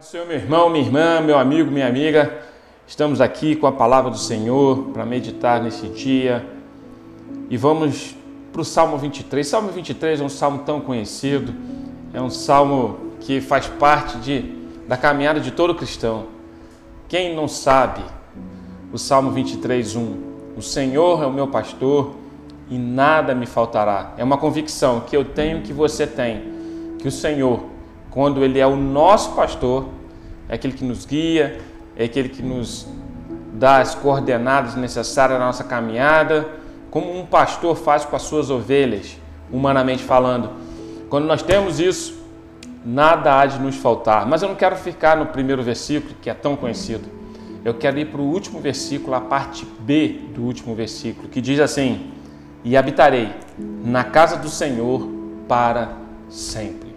do Senhor, meu irmão, minha irmã, meu amigo, minha amiga. Estamos aqui com a palavra do Senhor para meditar nesse dia. E vamos para o Salmo 23. Salmo 23 é um salmo tão conhecido, é um salmo que faz parte de, da caminhada de todo cristão. Quem não sabe o Salmo 23, 1? O Senhor é o meu pastor e nada me faltará. É uma convicção que eu tenho que você tem, que o Senhor quando Ele é o nosso pastor, é aquele que nos guia, é aquele que nos dá as coordenadas necessárias na nossa caminhada, como um pastor faz com as suas ovelhas, humanamente falando. Quando nós temos isso, nada há de nos faltar. Mas eu não quero ficar no primeiro versículo, que é tão conhecido. Eu quero ir para o último versículo, a parte B do último versículo, que diz assim: E habitarei na casa do Senhor para sempre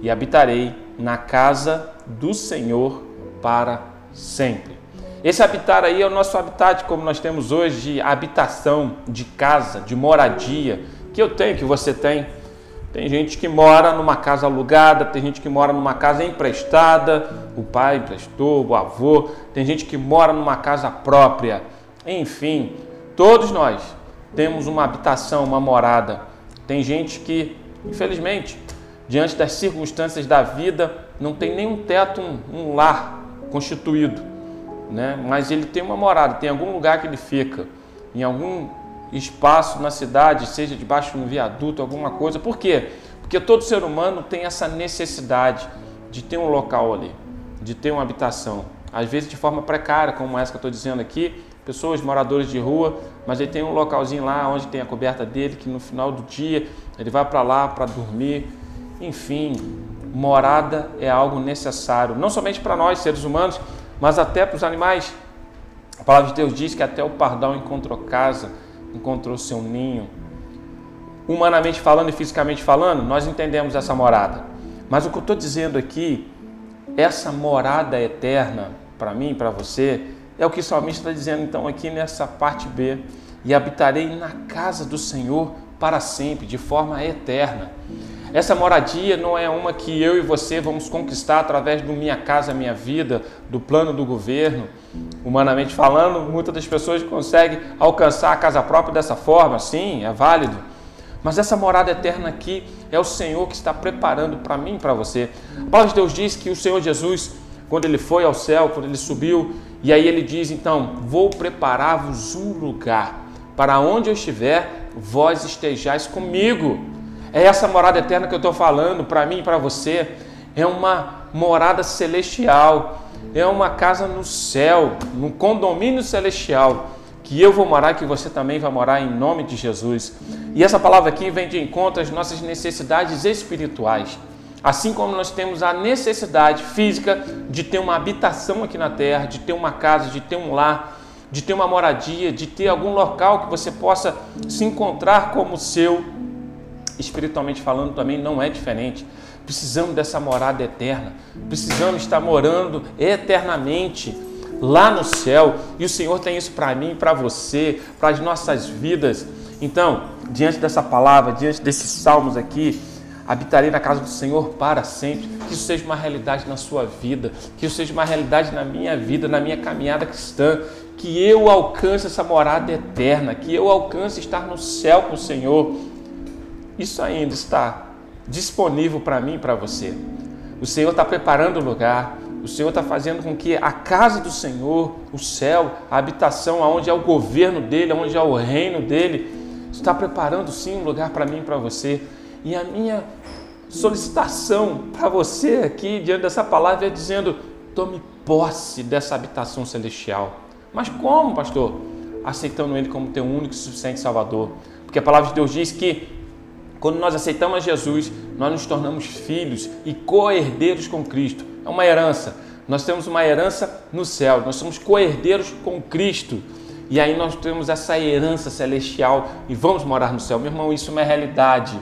e habitarei na casa do Senhor para sempre. Esse habitar aí é o nosso habitat, como nós temos hoje, de habitação, de casa, de moradia, que eu tenho, que você tem. Tem gente que mora numa casa alugada, tem gente que mora numa casa emprestada, o pai emprestou, o avô, tem gente que mora numa casa própria. Enfim, todos nós temos uma habitação, uma morada. Tem gente que, infelizmente, diante das circunstâncias da vida, não tem nenhum teto, um, um lar constituído, né? mas ele tem uma morada, tem algum lugar que ele fica, em algum espaço na cidade, seja debaixo de um viaduto, alguma coisa. Por quê? Porque todo ser humano tem essa necessidade de ter um local ali, de ter uma habitação. Às vezes de forma precária, como essa que eu estou dizendo aqui, pessoas, moradores de rua, mas ele tem um localzinho lá onde tem a coberta dele, que no final do dia ele vai para lá para dormir, enfim, morada é algo necessário, não somente para nós, seres humanos, mas até para os animais. A palavra de Deus diz que até o pardal encontrou casa, encontrou seu ninho. Humanamente falando e fisicamente falando, nós entendemos essa morada. Mas o que eu estou dizendo aqui, essa morada eterna, para mim, para você, é o que o salmista está dizendo então aqui nessa parte B. E habitarei na casa do Senhor para sempre, de forma eterna. Essa moradia não é uma que eu e você vamos conquistar através do minha casa, minha vida, do plano do governo. Humanamente falando, muitas das pessoas conseguem alcançar a casa própria dessa forma, sim, é válido. Mas essa morada eterna aqui é o Senhor que está preparando para mim e para você. A palavra de Deus diz que o Senhor Jesus, quando ele foi ao céu, quando ele subiu, e aí ele diz: então, vou preparar-vos um lugar, para onde eu estiver, vós estejais comigo. É essa morada eterna que eu estou falando para mim e para você. É uma morada celestial. É uma casa no céu, num condomínio celestial, que eu vou morar, que você também vai morar em nome de Jesus. E essa palavra aqui vem de encontro às nossas necessidades espirituais. Assim como nós temos a necessidade física de ter uma habitação aqui na terra, de ter uma casa, de ter um lar, de ter uma moradia, de ter algum local que você possa se encontrar como seu espiritualmente falando também não é diferente. Precisamos dessa morada eterna, precisamos estar morando eternamente lá no céu. E o Senhor tem isso para mim, para você, para as nossas vidas. Então, diante dessa palavra, diante desses salmos aqui, habitarei na casa do Senhor para sempre. Que isso seja uma realidade na sua vida, que isso seja uma realidade na minha vida, na minha caminhada cristã. Que eu alcance essa morada eterna, que eu alcance estar no céu com o Senhor isso ainda está disponível para mim e para você. O Senhor está preparando o lugar, o Senhor está fazendo com que a casa do Senhor, o céu, a habitação, onde é o governo dele, onde é o reino dele, está preparando sim um lugar para mim e para você. E a minha solicitação para você aqui, diante dessa palavra, é dizendo: tome posse dessa habitação celestial. Mas como, pastor? Aceitando Ele como teu único e suficiente Salvador. Porque a palavra de Deus diz que quando nós aceitamos Jesus, nós nos tornamos filhos e co-herdeiros com Cristo. É uma herança. Nós temos uma herança no céu, nós somos co-herdeiros com Cristo. E aí nós temos essa herança celestial e vamos morar no céu. Meu irmão, isso é uma realidade.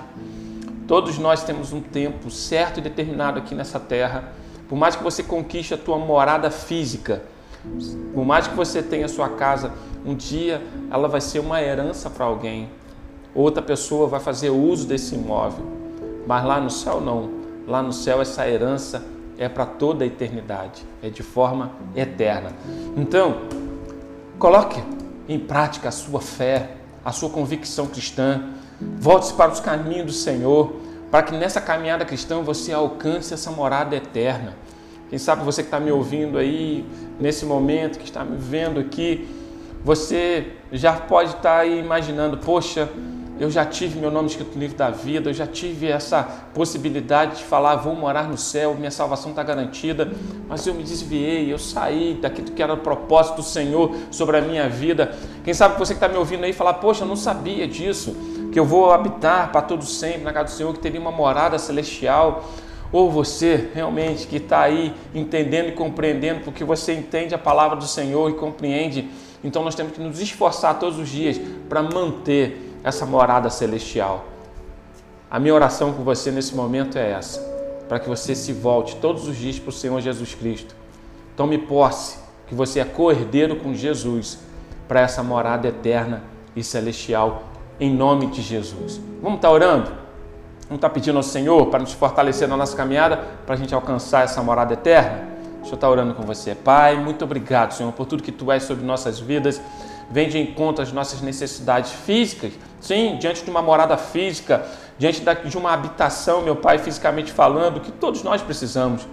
Todos nós temos um tempo certo e determinado aqui nessa terra. Por mais que você conquiste a tua morada física, por mais que você tenha a sua casa, um dia ela vai ser uma herança para alguém outra pessoa vai fazer uso desse imóvel. Mas lá no céu não. Lá no céu essa herança é para toda a eternidade, é de forma eterna. Então, coloque em prática a sua fé, a sua convicção cristã, volte-se para os caminhos do Senhor, para que nessa caminhada cristã você alcance essa morada eterna. Quem sabe você que está me ouvindo aí, nesse momento, que está me vendo aqui, você já pode estar tá aí imaginando, poxa, eu já tive meu nome escrito no livro da vida, eu já tive essa possibilidade de falar, vou morar no céu, minha salvação está garantida, mas eu me desviei, eu saí daquilo que era o propósito do Senhor sobre a minha vida. Quem sabe você que está me ouvindo aí falar, poxa, eu não sabia disso, que eu vou habitar para todo sempre na casa do Senhor, que teria uma morada celestial. Ou você realmente que está aí entendendo e compreendendo, porque você entende a palavra do Senhor e compreende, então nós temos que nos esforçar todos os dias para manter essa morada celestial. A minha oração com você nesse momento é essa, para que você se volte todos os dias para o Senhor Jesus Cristo. Tome posse que você é co-herdeiro com Jesus para essa morada eterna e celestial, em nome de Jesus. Vamos estar orando? Vamos estar pedindo ao Senhor para nos fortalecer na nossa caminhada, para a gente alcançar essa morada eterna? Deixa eu estar orando com você. Pai, muito obrigado, Senhor, por tudo que Tu és sobre nossas vidas vem de encontro às nossas necessidades físicas, sim, diante de uma morada física, diante de uma habitação, meu Pai, fisicamente falando, que todos nós precisamos.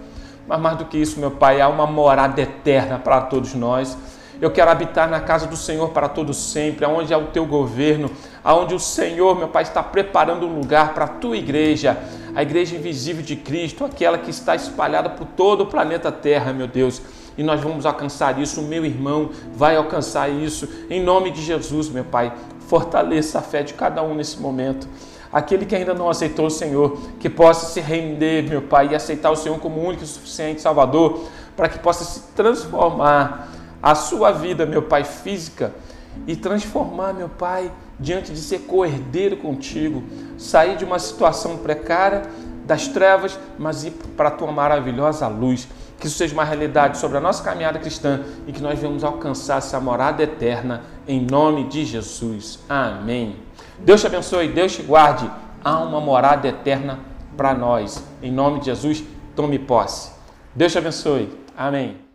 Mas mais do que isso, meu Pai, há uma morada eterna para todos nós. Eu quero habitar na casa do Senhor para todos sempre, aonde é o teu governo, aonde o Senhor, meu Pai, está preparando um lugar para a tua igreja, a igreja invisível de Cristo, aquela que está espalhada por todo o planeta Terra, meu Deus e nós vamos alcançar isso. O meu irmão vai alcançar isso. Em nome de Jesus, meu Pai, fortaleça a fé de cada um nesse momento. Aquele que ainda não aceitou o Senhor, que possa se render, meu Pai, e aceitar o Senhor como único e suficiente Salvador, para que possa se transformar a sua vida, meu Pai, física, e transformar, meu Pai, diante de ser coerdeiro contigo, sair de uma situação precária das trevas, mas ir para a tua maravilhosa luz. Que isso seja uma realidade sobre a nossa caminhada cristã e que nós venhamos alcançar essa morada eterna em nome de Jesus. Amém. Deus te abençoe, Deus te guarde. Há uma morada eterna para nós. Em nome de Jesus, tome posse. Deus te abençoe. Amém.